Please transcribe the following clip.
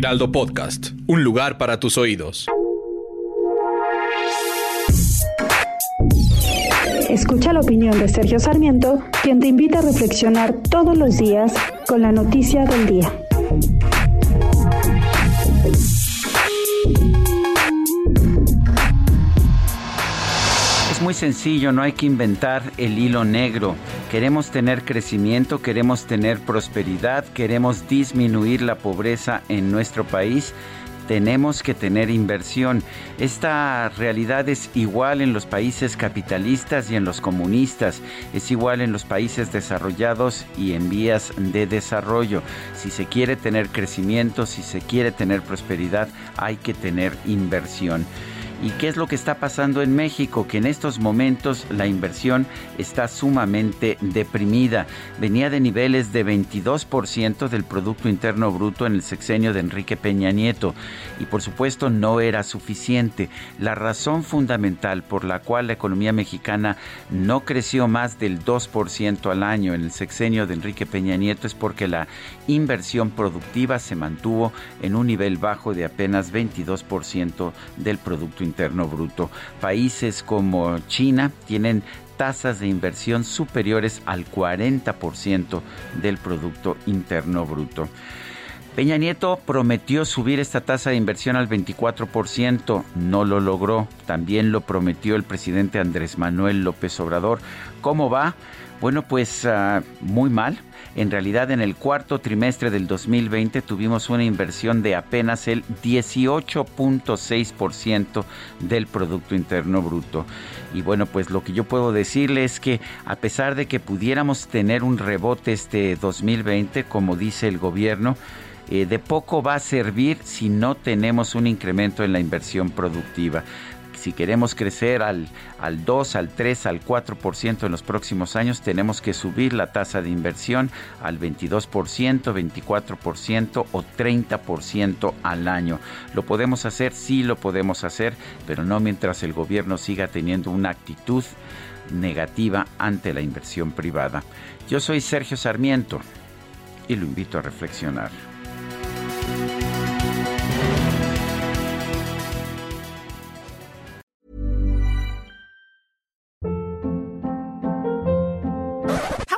Heraldo Podcast, un lugar para tus oídos. Escucha la opinión de Sergio Sarmiento, quien te invita a reflexionar todos los días con la noticia del día. Es muy sencillo, no hay que inventar el hilo negro. Queremos tener crecimiento, queremos tener prosperidad, queremos disminuir la pobreza en nuestro país tenemos que tener inversión. Esta realidad es igual en los países capitalistas y en los comunistas, es igual en los países desarrollados y en vías de desarrollo. Si se quiere tener crecimiento, si se quiere tener prosperidad, hay que tener inversión. ¿Y qué es lo que está pasando en México? Que en estos momentos la inversión está sumamente deprimida. Venía de niveles de 22% del Producto Interno Bruto en el sexenio de Enrique Peña Nieto. Y por supuesto no era suficiente. La razón fundamental por la cual la economía mexicana no creció más del 2% al año en el sexenio de Enrique Peña Nieto es porque la inversión productiva se mantuvo en un nivel bajo de apenas 22% del Producto Interno Bruto. Países como China tienen tasas de inversión superiores al 40% del Producto Interno Bruto. Peña Nieto prometió subir esta tasa de inversión al 24%, no lo logró. También lo prometió el presidente Andrés Manuel López Obrador. ¿Cómo va? Bueno, pues uh, muy mal. En realidad, en el cuarto trimestre del 2020 tuvimos una inversión de apenas el 18.6% del Producto Interno Bruto. Y bueno, pues lo que yo puedo decirle es que a pesar de que pudiéramos tener un rebote este 2020, como dice el gobierno, eh, de poco va a servir si no tenemos un incremento en la inversión productiva si queremos crecer al, al 2, al 3, al 4% en los próximos años, tenemos que subir la tasa de inversión al 22%, 24% o 30% al año. ¿Lo podemos hacer? Sí, lo podemos hacer, pero no mientras el gobierno siga teniendo una actitud negativa ante la inversión privada. Yo soy Sergio Sarmiento y lo invito a reflexionar.